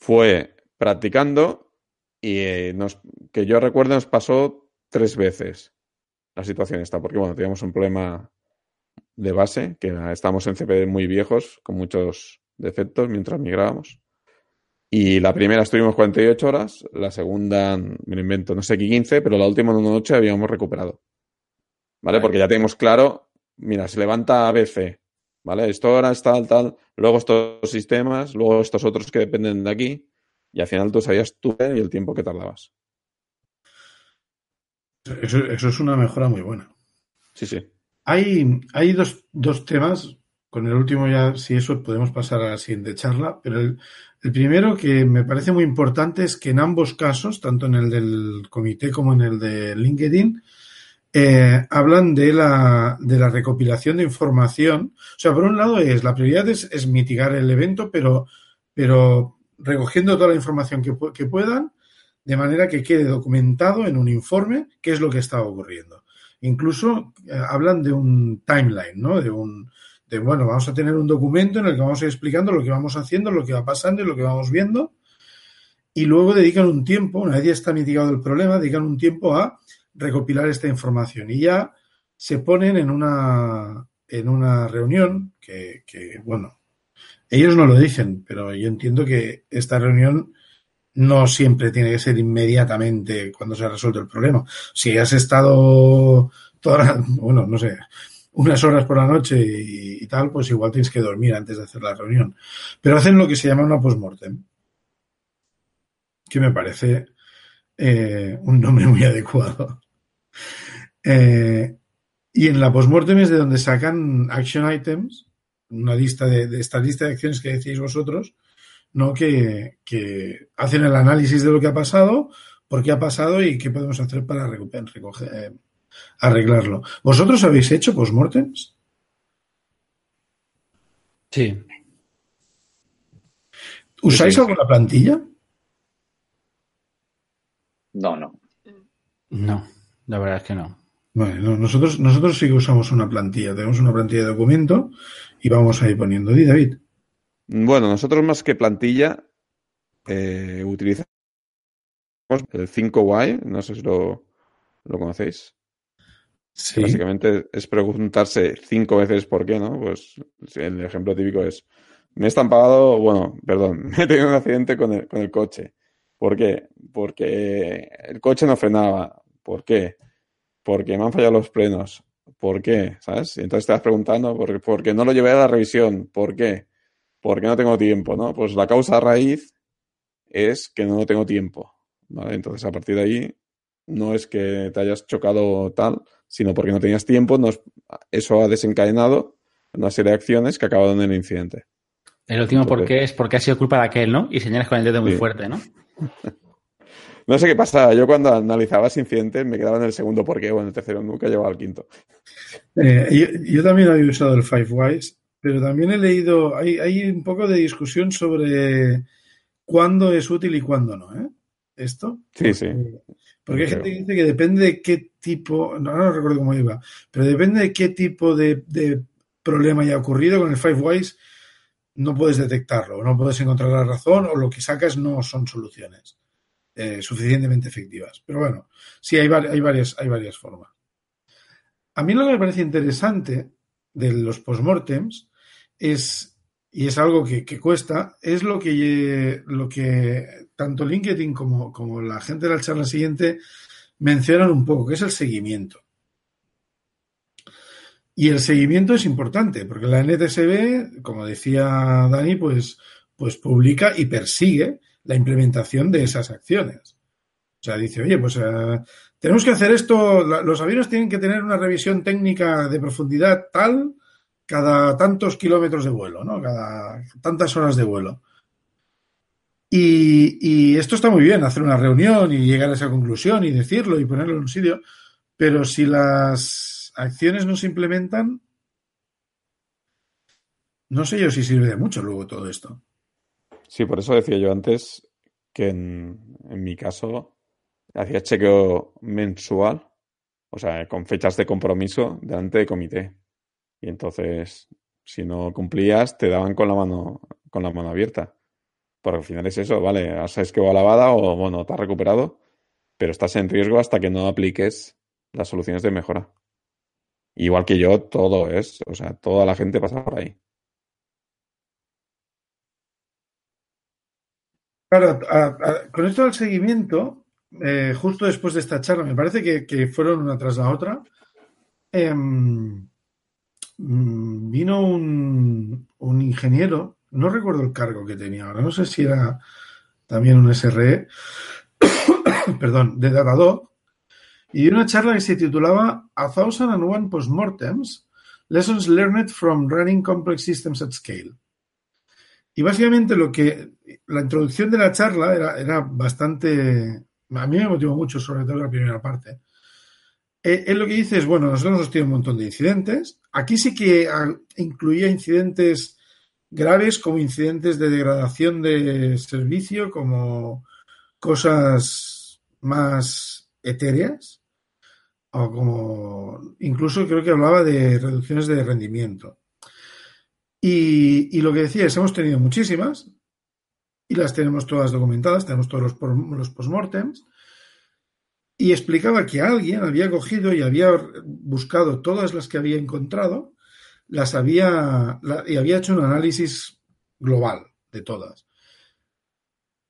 Fue practicando y eh, nos, que yo recuerdo nos pasó tres veces la situación esta, porque bueno, teníamos un problema de base, que estábamos en CPD muy viejos, con muchos defectos mientras migrábamos. Y la primera estuvimos 48 horas, la segunda, me lo invento, no sé qué 15, pero la última en una noche habíamos recuperado. ¿Vale? Porque ya tenemos claro, mira, se levanta ABC, ¿vale? Esto ahora es tal, tal, luego estos sistemas, luego estos otros que dependen de aquí, y al final tú sabías tú y el tiempo que tardabas. Eso, eso es una mejora muy buena. Sí, sí. Hay, hay dos, dos temas con el último ya, si eso, podemos pasar a la siguiente charla. Pero el, primero que me parece muy importante es que en ambos casos, tanto en el del comité como en el de LinkedIn, eh, hablan de la, de la recopilación de información. O sea, por un lado es, la prioridad es, es mitigar el evento, pero, pero recogiendo toda la información que, que, puedan, de manera que quede documentado en un informe qué es lo que está ocurriendo. Incluso eh, hablan de un timeline, ¿no? De un, bueno, vamos a tener un documento en el que vamos a ir explicando lo que vamos haciendo, lo que va pasando y lo que vamos viendo. Y luego dedican un tiempo, una vez ya está mitigado el problema, dedican un tiempo a recopilar esta información y ya se ponen en una, en una reunión que, que, bueno, ellos no lo dicen, pero yo entiendo que esta reunión no siempre tiene que ser inmediatamente cuando se ha resuelto el problema. Si has estado toda, bueno, no sé, unas horas por la noche y, y, tal, pues igual tienes que dormir antes de hacer la reunión. Pero hacen lo que se llama una postmortem, que me parece eh, un nombre muy adecuado. Eh, y en la postmortem es de donde sacan action items, una lista de, de esta lista de acciones que decís vosotros, ¿no? Que, que, hacen el análisis de lo que ha pasado, por qué ha pasado y qué podemos hacer para recoger, eh, arreglarlo. ¿Vosotros habéis hecho postmortems? Sí. ¿Usáis sí, sí. alguna plantilla? No, no. No, la verdad es que no. Vale, no, nosotros, nosotros sí que usamos una plantilla. Tenemos una plantilla de documento y vamos ahí poniendo. Di, David. Bueno, nosotros más que plantilla eh, utilizamos el 5Y, no sé si lo, lo conocéis. Básicamente es preguntarse cinco veces por qué, ¿no? Pues el ejemplo típico es, me he estampado, bueno, perdón, me he tenido un accidente con el, con el coche. ¿Por qué? Porque el coche no frenaba. ¿Por qué? Porque me han fallado los frenos. ¿Por qué? ¿Sabes? Entonces te vas preguntando, ¿por, ¿por qué no lo llevé a la revisión? ¿Por qué? Porque no tengo tiempo, ¿no? Pues la causa raíz es que no tengo tiempo, ¿vale? Entonces, a partir de ahí, no es que te hayas chocado tal, sino porque no tenías tiempo, nos, eso ha desencadenado una serie de acciones que acabaron en el incidente. El último por qué es porque ha sido culpa de aquel, ¿no? Y señalas con el dedo muy fuerte, ¿no? No sé qué pasaba. Yo cuando analizaba ese incidente me quedaba en el segundo por qué o en el tercero. Nunca llegaba al quinto. Eh, yo, yo también había usado el Five Whys, pero también he leído, hay, hay un poco de discusión sobre cuándo es útil y cuándo no, ¿eh? Esto. Sí, sí. Porque hay Creo. gente que dice que depende de qué tipo, no, no recuerdo cómo iba, pero depende de qué tipo de, de problema haya ocurrido con el Five Whys, no puedes detectarlo, no puedes encontrar la razón o lo que sacas no son soluciones eh, suficientemente efectivas. Pero bueno, sí, hay, hay, varias, hay varias formas. A mí lo que me parece interesante de los postmortems es, y es algo que, que cuesta, es lo que, lo que tanto LinkedIn como, como la gente de la charla siguiente mencionan un poco, que es el seguimiento. Y el seguimiento es importante, porque la NTSB, como decía Dani, pues, pues publica y persigue la implementación de esas acciones. O sea, dice, oye, pues eh, tenemos que hacer esto, los aviones tienen que tener una revisión técnica de profundidad tal cada tantos kilómetros de vuelo, ¿no? Cada tantas horas de vuelo. Y, esto está muy bien, hacer una reunión y llegar a esa conclusión y decirlo y ponerlo en un sitio, pero si las acciones no se implementan, no sé yo si sirve de mucho luego todo esto. Sí, por eso decía yo antes que en, en mi caso hacía chequeo mensual, o sea, con fechas de compromiso delante de comité. Y entonces, si no cumplías, te daban con la mano, con la mano abierta. Porque al final es eso, vale, has esquivado la lavada o bueno, te has recuperado, pero estás en riesgo hasta que no apliques las soluciones de mejora. Igual que yo, todo es, o sea, toda la gente pasa por ahí. Claro, con esto del seguimiento, eh, justo después de esta charla, me parece que, fueron una tras la otra, em, vino un, un ingeniero, no recuerdo el cargo que tenía ahora, no sé si era también un SRE, perdón, de Datadog, y una charla que se titulaba A Thousand and One Postmortems, Lessons Learned from Running Complex Systems at Scale. Y básicamente lo que la introducción de la charla era, era bastante. A mí me motivó mucho, sobre todo la primera parte. Eh, él lo que dice es, bueno, nosotros hemos tenido un montón de incidentes. Aquí sí que ah, incluía incidentes graves como incidentes de degradación de servicio, como cosas más etéreas, o como incluso creo que hablaba de reducciones de rendimiento. Y, lo que decía es, hemos tenido muchísimas y las tenemos todas documentadas, tenemos todos los, los postmortems, y explicaba que alguien había cogido y había buscado todas las que había encontrado, las había y había hecho un análisis global de todas.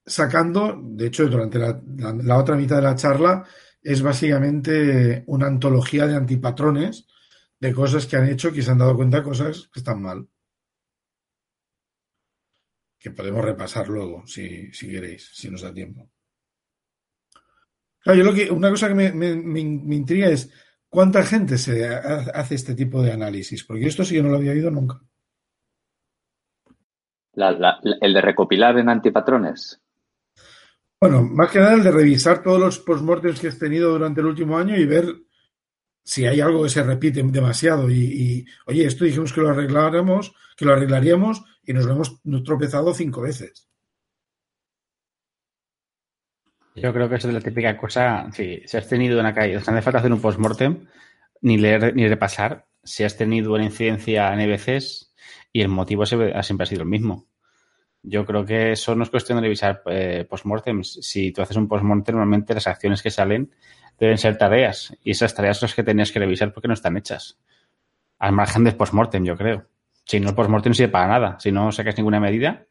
Sacando, de hecho, durante la, otra mitad de la charla, es básicamente una antología de antipatrones de cosas que han hecho que se han dado cuenta de cosas que están mal. Que podemos repasar luego, si, si queréis, si nos da tiempo lo que, una cosa que me, intriga es cuánta gente se hace este tipo de análisis, porque esto sí que no lo había oído nunca. el de recopilar en antipatrones. Bueno, más que nada el de revisar todos los postmortems que has tenido durante el último año y ver si hay algo que se repite demasiado y, y oye, esto dijimos que lo arregláramos, que lo arreglaríamos y nos lo hemos tropezado cinco veces. Yo creo que eso es la típica cosa, si has tenido una caída, no hace falta hacer un post-mortem, ni leer ni repasar si has tenido una incidencia en EBCs y el motivo siempre ha sido el mismo. Yo creo que eso no es cuestión de revisar eh, post-mortems. Si tú haces un post-mortem, normalmente las acciones que salen deben ser tareas y esas tareas son las que tenías que revisar porque no están hechas. Al margen de post-mortem, yo creo. Si no, el post-mortem sirve para nada. Si no sacas ninguna medida,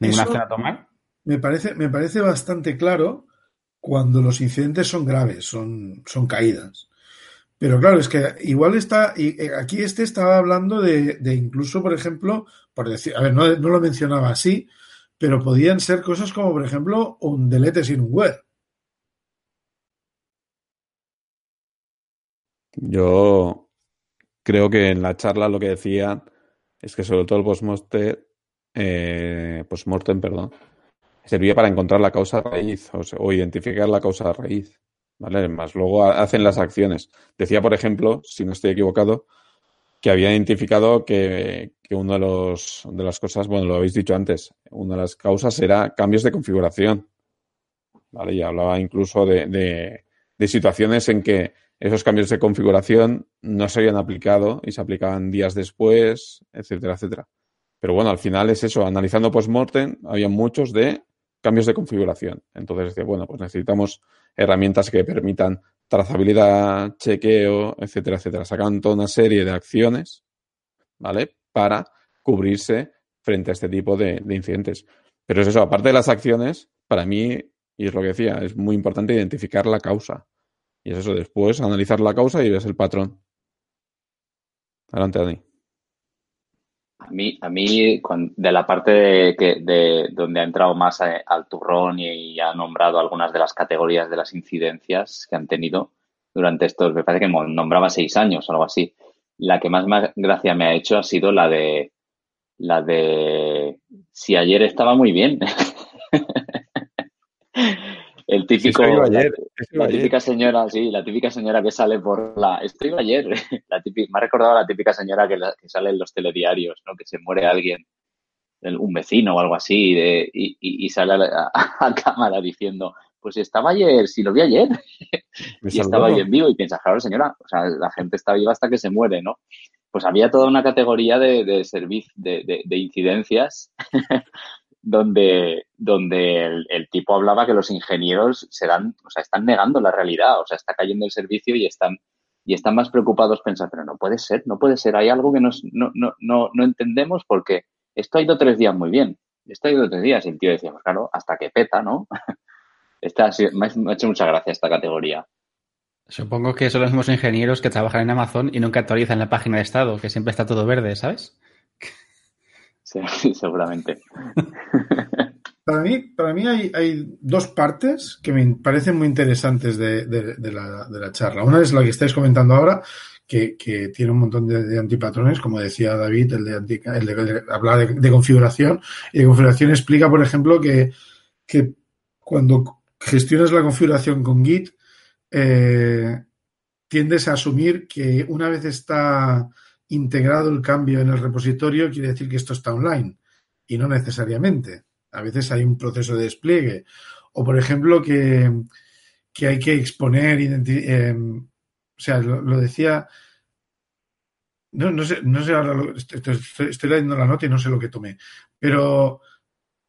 ninguna acción a tomar me parece, me parece bastante claro cuando los incidentes son graves, son, son caídas. Pero claro, es que igual está, y eh, aquí este estaba hablando de, incluso, por ejemplo, por decir, a ver, no, lo mencionaba así, pero podían ser cosas como, por ejemplo, un delete sin un web. Yo creo que en la charla lo que decían es que sobre todo el postmortem, eh, perdón, servía para encontrar la causa raíz o, identificar la causa raíz. ¿Vale? Más luego hacen las acciones. Decía, por ejemplo, si no estoy equivocado, que había identificado que, que uno de los de las cosas, bueno, lo habéis dicho antes, una de las causas era cambios de configuración. ¿Vale? Y hablaba incluso de, de, de situaciones en que esos cambios de configuración no se habían aplicado y se aplicaban días después, etcétera, etcétera. Pero bueno, al final es eso, analizando post-mortem, había muchos de cambios de configuración. Entonces, bueno, pues necesitamos herramientas que permitan trazabilidad, chequeo, etcétera, etcétera. Sacan toda una serie de acciones, ¿vale? Para cubrirse frente a este tipo de, incidentes. Pero es eso, aparte de las acciones, para mí, y es lo que decía, es muy importante identificar la causa. Y es eso, después analizar la causa y ves el patrón. Adelante, Dani. A mí, a mí de la parte de, que, de donde ha entrado más al turrón y, ha nombrado algunas de las categorías de las incidencias que han tenido durante estos, me parece que nombraba seis años o algo así. La que más gracia me ha hecho ha sido la de la de si ayer estaba muy bien. El típico. la, típica señora, sí, la típica señora que sale por la. Esto iba ayer. La típica, me ha recordado a la típica señora que, sale en los telediarios, ¿no? Que se muere alguien, un vecino o algo así, y, sale a, cámara diciendo: Pues estaba ayer, si lo vi ayer. y estaba bien vivo. Y piensa, claro, señora, o sea, la gente está viva hasta que se muere, ¿no? Pues había toda una categoría de, de, de, de incidencias donde, donde el, tipo hablaba que los ingenieros serán, o sea, están negando la realidad, o sea, está cayendo el servicio y están, y están más preocupados pensando, pero no puede ser, no puede ser, hay algo que nos, no, no, no, no entendemos porque esto ha ido tres días muy bien, esto ha ido tres días, y el tío decía, pues claro, hasta que peta, ¿no? Esta, me ha hecho mucha gracia esta categoría. Supongo que son los mismos ingenieros que trabajan en Amazon y nunca actualizan la página de estado, que siempre está todo verde, ¿sabes? Sí, seguramente. Para mí, para mí hay, dos partes que me parecen muy interesantes de, la, charla. Una es la que estáis comentando ahora, que, tiene un montón de, antipatrones, como decía David, el de, anti, el de, hablar de, configuración. Y de configuración explica, por ejemplo, que, cuando gestionas la configuración con Git, eh, tiendes a asumir que una vez está integrado el cambio en el repositorio, quiere decir que esto está online. Y no necesariamente. A veces hay un proceso de despliegue. O, por ejemplo, que, hay que exponer, eh, o sea, lo, decía, no, no, sé, no sé ahora, estoy, leyendo la nota y no sé lo que tomé, pero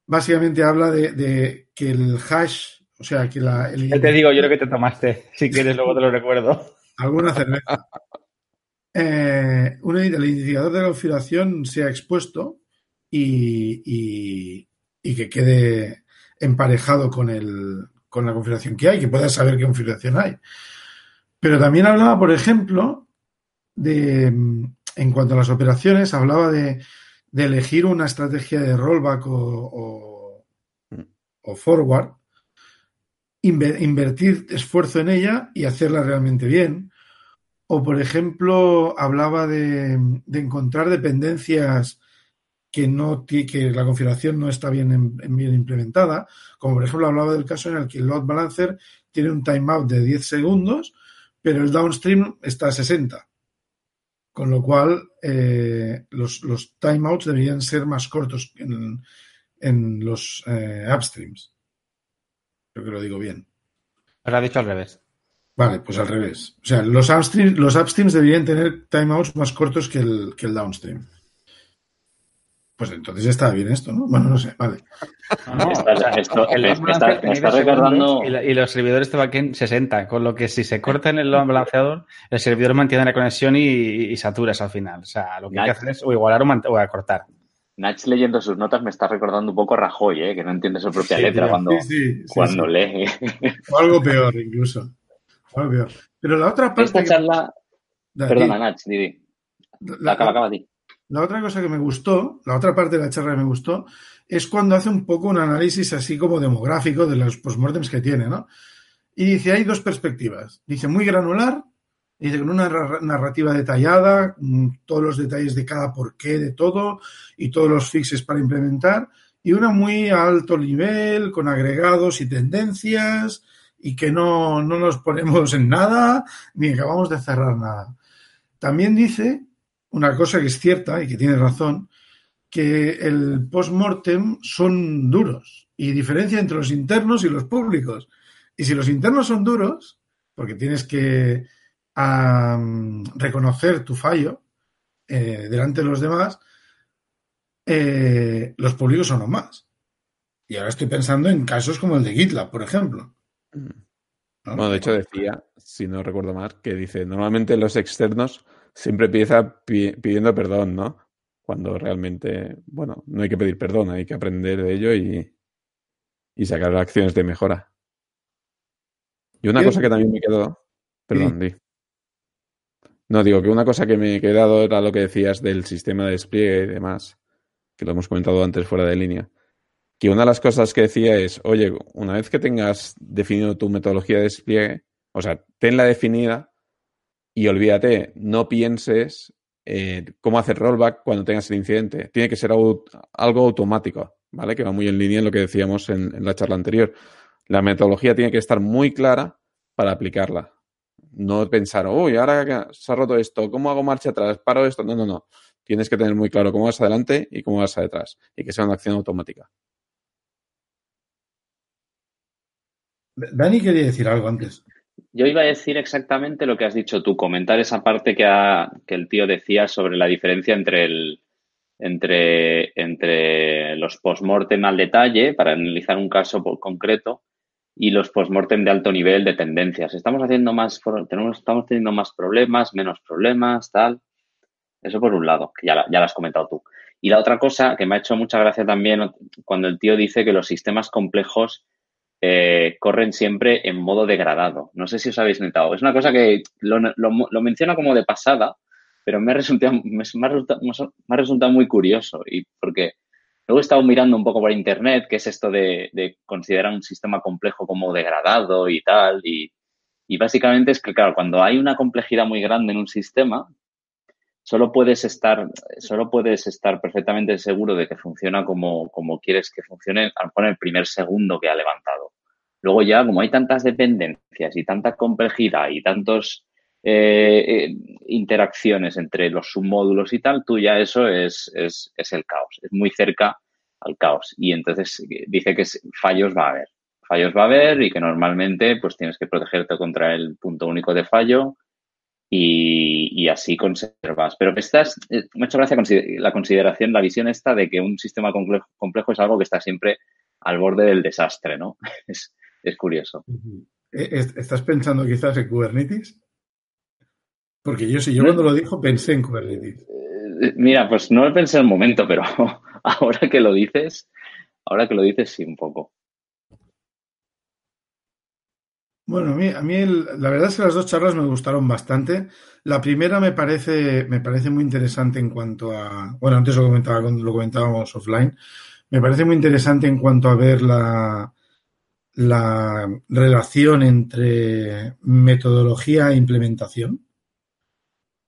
básicamente habla de, que el hash, o sea, que la... El, te digo yo lo que te tomaste, si quieres luego te lo recuerdo. Alguna cerveza. Eh, el indicador de la configuración sea expuesto y, y, que quede emparejado con, el, con la configuración que hay, que puedas saber qué configuración hay. Pero también hablaba, por ejemplo, de, en cuanto a las operaciones, hablaba de, de elegir una estrategia de rollback o, o, forward, invertir esfuerzo en ella y hacerla realmente bien. O, por ejemplo, hablaba de, encontrar dependencias que, no, que la configuración no está bien, implementada. Como por ejemplo hablaba del caso en el que el load balancer tiene un timeout de 10 segundos, pero el downstream está a 60. Con lo cual, eh, los, timeouts deberían ser más cortos en, los eh, upstreams. Creo que lo digo bien. Ha dicho al revés. Vale, pues al revés. O sea, los upstreams, los upstreams deberían tener timeouts más cortos que el, que el downstream. Pues entonces está bien esto, ¿no? Bueno, no sé, vale. No, está, recordando... Y, los servidores de backend 60, con lo que si se corta en el balanceador, el servidor mantiene la conexión y, saturas al final. O sea, lo que hay que hacer es o igualar o, acortar. Nach leyendo sus notas me está recordando un poco a Rajoy, ¿eh? que no entiende su propia letra cuando, cuando lee. O algo peor, incluso. Pero la otra parte. Esta charla. Perdona, Nach, Didi. acaba, acaba, ti. La otra cosa que me gustó, la otra parte de la charla que me gustó, es cuando hace un poco un análisis así como demográfico de los postmortems que tiene, ¿no? Y dice, hay dos perspectivas. Dice, muy granular, dice, con una narrativa detallada, mm, todos los detalles de cada porqué de todo y todos los fixes para implementar, y una muy a alto nivel, con agregados y tendencias, y que no, no nos ponemos en nada, ni acabamos de cerrar nada. También dice una cosa que es cierta y que tiene razón, que el post-mortem son duros y diferencia entre los internos y los públicos. Y si los internos son duros, porque tienes que reconocer tu fallo eh, delante de los demás, eh, los públicos son los más. Y ahora estoy pensando en casos como el de GitLab, por ejemplo. Mm. Bueno, de hecho decía, si no recuerdo mal, que dice, normalmente los externos siempre empieza pidiendo perdón, ¿no? Cuando realmente, bueno, no hay que pedir perdón, hay que aprender de ello y, y sacar acciones de mejora. Y una cosa que también me quedó, perdón, di. No, digo que una cosa que me he quedado era lo que decías del sistema de despliegue y demás, que lo hemos comentado antes fuera de línea. Que una de las cosas que decía es, oye, una vez que tengas definido tu metodología de despliegue, o sea, tenla definida, y olvídate, no pienses eh, cómo hacer rollback cuando tengas el incidente. Tiene que ser algo, automático, ¿vale? Que va muy en línea en lo que decíamos en, la charla anterior. La metodología tiene que estar muy clara para aplicarla. No pensar, uy, ahora se ha roto esto, ¿cómo hago marcha atrás? ¿Paro esto? No, no, no. Tienes que tener muy claro cómo vas adelante y cómo vas atrás. Y que sea una acción automática. Dani quería decir algo antes. Yo iba a decir exactamente lo que has dicho tú, comentar esa parte que, que el tío decía sobre la diferencia entre, el, entre, los postmortem al detalle, para analizar un caso concreto, y los postmortem de alto nivel de tendencias. Estamos haciendo más, tenemos, estamos teniendo más problemas, menos problemas, tal. Eso por un lado, que ya, ya lo has comentado tú. Y la otra cosa que me ha hecho mucha gracia también cuando el tío dice que los sistemas complejos eh, corren siempre en modo degradado. No sé si os habéis notado. Es una cosa que lo, lo, menciona como de pasada, pero me ha, resultado, me, ha resultado, muy curioso. Y porque luego he estado mirando un poco por internet qué es esto de, considerar un sistema complejo como degradado y tal. Y, y básicamente es que, claro, cuando hay una complejidad muy grande en un sistema, solo puedes estar, solo puedes estar perfectamente seguro de que funciona como, como quieres que funcione al poner el primer segundo que ha levantado. Luego ya, como hay tantas dependencias y tanta complejidad y tantos eh, eh, interacciones entre los submódulos y tal, tú ya eso es, es, es, el caos, es muy cerca al caos. Y entonces dice que fallos va a haber. Fallos va a haber y que normalmente pues tienes que protegerte contra el punto único de fallo y, y así conservas. Pero estás, eh, me ha hecho gracia la consideración, la visión esta de que un sistema complejo, complejo es algo que está siempre al borde del desastre, ¿no? Es, es curioso. ¿Estás pensando quizás en Kubernetes? Porque yo, si yo cuando lo dijo, pensé en Kubernetes. Eh, mira, pues no lo pensé en el momento, pero ahora que lo dices, ahora que lo dices, sí, un poco. Bueno, a mí, a la verdad es que las dos charlas me gustaron bastante. La primera me parece, me parece muy interesante en cuanto a, bueno, antes lo, comentaba, lo comentábamos offline, me parece muy interesante en cuanto a ver la, la relación entre metodología e implementación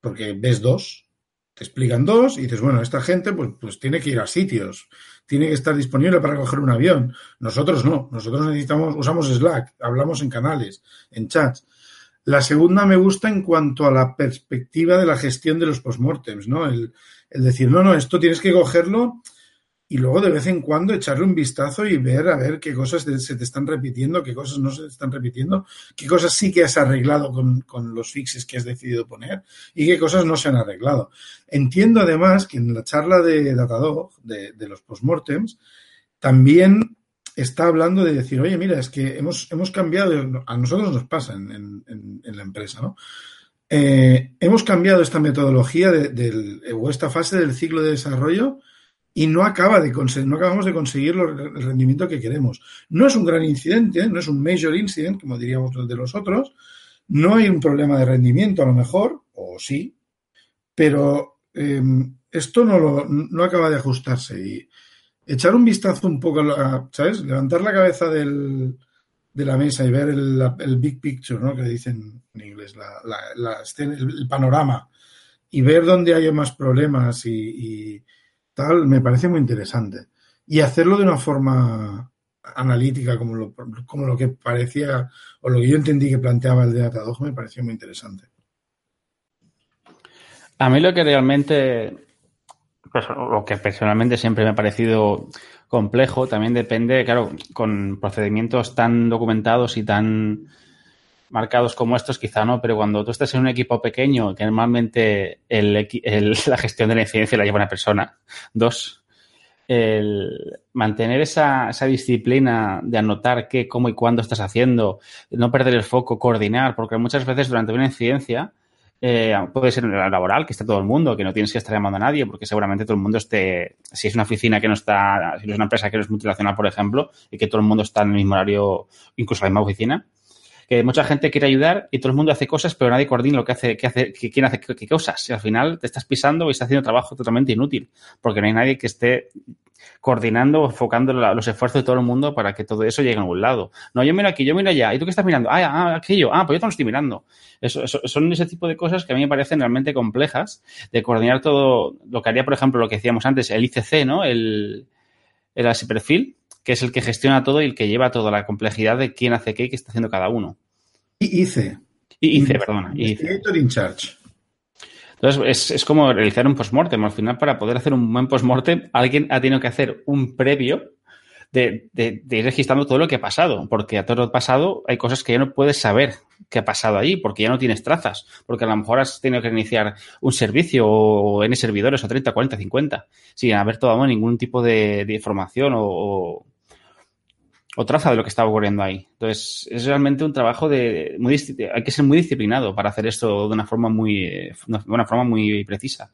porque ves dos, te explican dos y dices, bueno, esta gente pues, pues tiene que ir a sitios, tiene que estar disponible para coger un avión. Nosotros no, nosotros necesitamos, usamos Slack, hablamos en canales, en chats. La segunda me gusta en cuanto a la perspectiva de la gestión de los postmortems, ¿no? El, el decir, no, no, esto tienes que cogerlo y luego de vez en cuando echarle un vistazo y ver a ver qué cosas se te están repitiendo, qué cosas no se te están repitiendo, qué cosas sí que has arreglado con, con, los fixes que has decidido poner y qué cosas no se han arreglado. Entiendo además que en la charla de Datadog, de, los postmortems, también está hablando de decir, oye, mira, es que hemos, hemos cambiado, a nosotros nos pasa en, en, la empresa, ¿no? Eh, hemos cambiado esta metodología de, o esta fase del ciclo de desarrollo y no acaba de no acabamos de conseguir el rendimiento que queremos. No es un gran incidente, no es un major incident, como diríamos de los otros, no hay un problema de rendimiento a lo mejor, o sí, pero eh, esto no, lo, no acaba de ajustarse y echar un vistazo un poco, a, ¿sabes? Levantar la cabeza del, de la mesa y ver el, el, big picture, ¿no? Que dicen en inglés, la, la, el, panorama y ver dónde hay más problemas y, y tal, me parece muy interesante. Y hacerlo de una forma analítica, como lo, como lo que parecía, o lo que yo entendí que planteaba el de Datadog, me pareció muy interesante. A mí lo que realmente, pues, lo que personalmente siempre me ha parecido complejo, también depende, claro, con procedimientos tan documentados y tan marcados como estos, quizá no, pero cuando tú estás en un equipo pequeño, que normalmente el, el, la gestión de la incidencia la lleva una persona, dos, el mantener esa, esa, disciplina de anotar qué, cómo y cuándo estás haciendo, no perder el foco, coordinar, porque muchas veces durante una incidencia eh, puede ser en la laboral, que está todo el mundo, que no tienes que estar llamando a nadie, porque seguramente todo el mundo esté, si es una oficina que no está, si es una empresa que no es multinacional, por ejemplo, y que todo el mundo está en el mismo horario, incluso en la misma oficina, que mucha gente quiere ayudar y todo el mundo hace cosas, pero nadie coordina lo que hace, que hace, quién hace qué cosas. Y al final te estás pisando y estás haciendo trabajo totalmente inútil, porque no hay nadie que esté coordinando, enfocando los esfuerzos de todo el mundo para que todo eso llegue a algún lado. No, yo miro aquí, yo miro allá. ¿Y tú qué estás mirando? Ah, ah aquello. Ah, pues yo lo estoy mirando. Eso, son ese tipo de cosas que a mí me parecen realmente complejas de coordinar todo lo que haría, por ejemplo, lo que decíamos antes, el ICC, ¿no? El, el perfil que es el que gestiona todo y el que lleva toda la complejidad de quién hace qué y qué está haciendo cada uno. Y ICE. Y ICE, perdona. Investigator in charge. Entonces, es, es como realizar un postmortem. Al final, para poder hacer un buen postmortem, alguien ha tenido que hacer un previo de, de, de, ir registrando todo lo que ha pasado, porque a todo lo pasado hay cosas que ya no puedes saber qué ha pasado ahí, porque ya no tienes trazas, porque a lo mejor has tenido que iniciar un servicio o N servidores o 30, 40, 50, sin haber tomado ningún tipo de, de información o, o, o, traza de lo que estaba ocurriendo ahí. Entonces, es realmente un trabajo de, hay que ser muy disciplinado para hacer esto de una forma muy, de una forma muy precisa.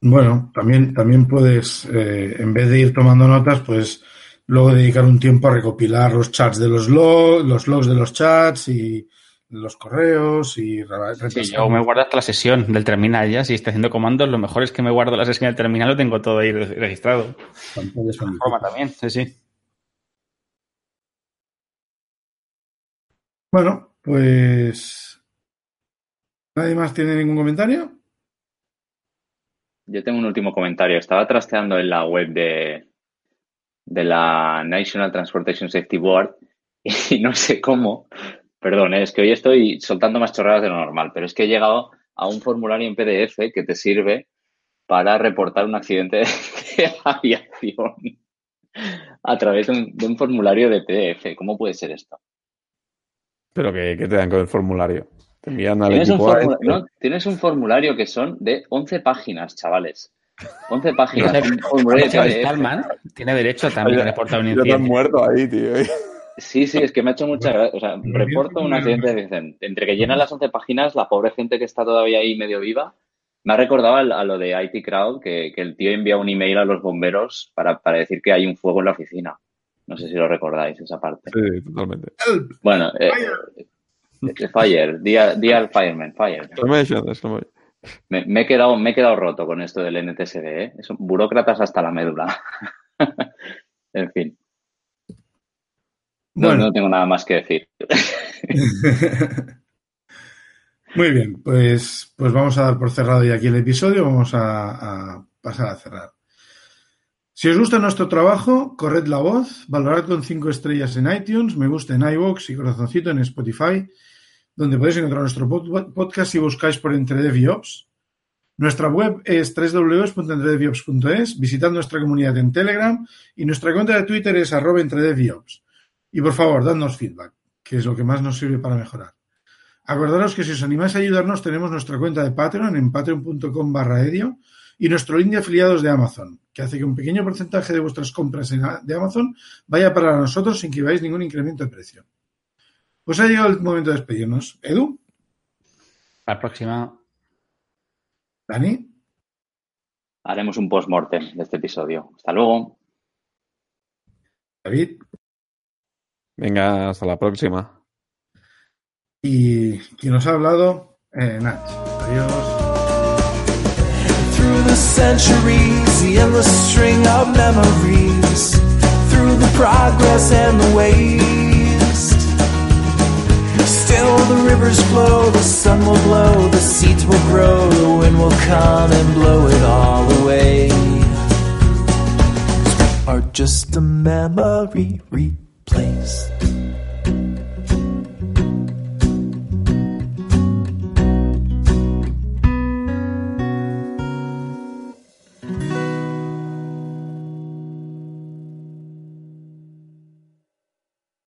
Bueno, también, también puedes, eh, en vez de ir tomando notas, pues luego dedicar un tiempo a recopilar los chats de los logs, los logs de los chats y los correos y sí, yo me guardo hasta la sesión del terminal ya, si estoy haciendo comandos, lo mejor es que me guardo la sesión del terminal, lo tengo todo ahí registrado. forma también, sí, sí. Bueno, pues ¿nadie más tiene ningún comentario? Yo tengo un último comentario. Estaba trasteando en la web de, de la National Transportation Safety Board y no sé cómo, Perdón, ¿eh? es que hoy estoy soltando más chorradas de lo normal, pero es que he llegado a un formulario en PDF que te sirve para reportar un accidente de aviación a través de un, formulario de PDF. ¿Cómo puede ser esto? ¿Pero qué, te dan con el formulario? Te envían al ¿Tienes, equipo un no, tienes un formulario que son de 11 páginas, chavales. 11 páginas. un formulario de Tiene derecho también a reportar un incidente. muerto ahí, tío. Sí, sí, es que me ha hecho mucha gracia. O sea, reporto un accidente de Entre que llenan las 11 páginas, la pobre gente que está todavía ahí medio viva, me ha recordado a lo de IT Crowd, que, el tío envía un email a los bomberos para, decir que hay un fuego en la oficina. No sé si lo recordáis, esa parte. Sí, totalmente. Bueno, eh, eh, Fire, día, al Fireman, Fire. Me, me, he quedado, me he quedado roto con esto del NTSD, ¿eh? Son burócratas hasta la médula. en fin. No, no tengo nada más que decir. Muy bien, pues, pues vamos a dar por cerrado ya aquí el episodio. Vamos a, pasar a cerrar. Si os gusta nuestro trabajo, corred la voz, valorad con cinco estrellas en iTunes, me gusta en iVoox y corazoncito en Spotify, donde podéis encontrar nuestro podcast si buscáis por Entre y Ops. Nuestra web es www.entredeviops.es, visitad nuestra comunidad en Telegram y nuestra cuenta de Twitter es arroba entredeviops. Y por favor, dadnos feedback, que es lo que más nos sirve para mejorar. Acordaros que si os animáis a ayudarnos tenemos nuestra cuenta de Patreon en patreon.com barra edio y nuestro link de afiliados de Amazon, que hace que un pequeño porcentaje de vuestras compras de Amazon vaya para nosotros sin que veáis ningún incremento de precio. Pues ha llegado el momento de despedirnos. Edu. La próxima. Dani. Haremos un post-mortem de este episodio. Hasta luego. David. Venga, hasta la próxima. Y quien nos ha hablado, eh, Nach. Adiós. Through the centuries, the endless string of memories, through the progress and the waste. Still the rivers flow, the sun will blow, the seeds will grow, the wind will come and blow it all away. Are just a memory place.